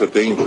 It makes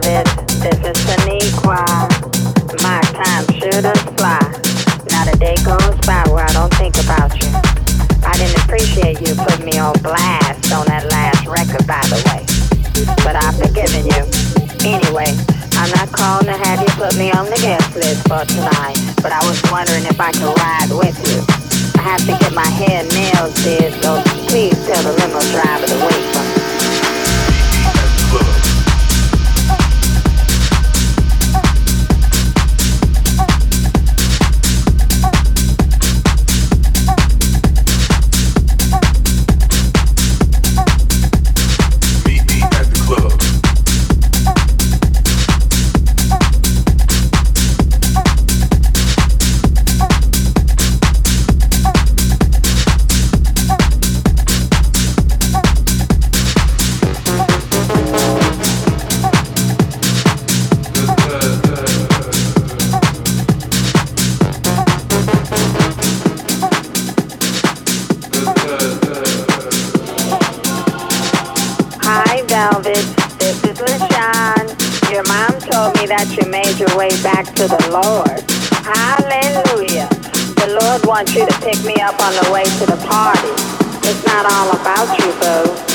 This is Shaniqua. My time should fly. Not a day goes by where I don't think about you. I didn't appreciate you putting me on blast on that last record, by the way. But I've forgiven you. Anyway, I'm not calling to have you put me on the guest list for tonight. But I was wondering if I could ride with you. I have to get my hair nails did, so please tell the limo driver to wait for me. Back to the Lord. Hallelujah. The Lord wants you to pick me up on the way to the party. It's not all about you, boo.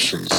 Emotions,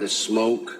the smoke.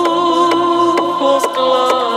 claros.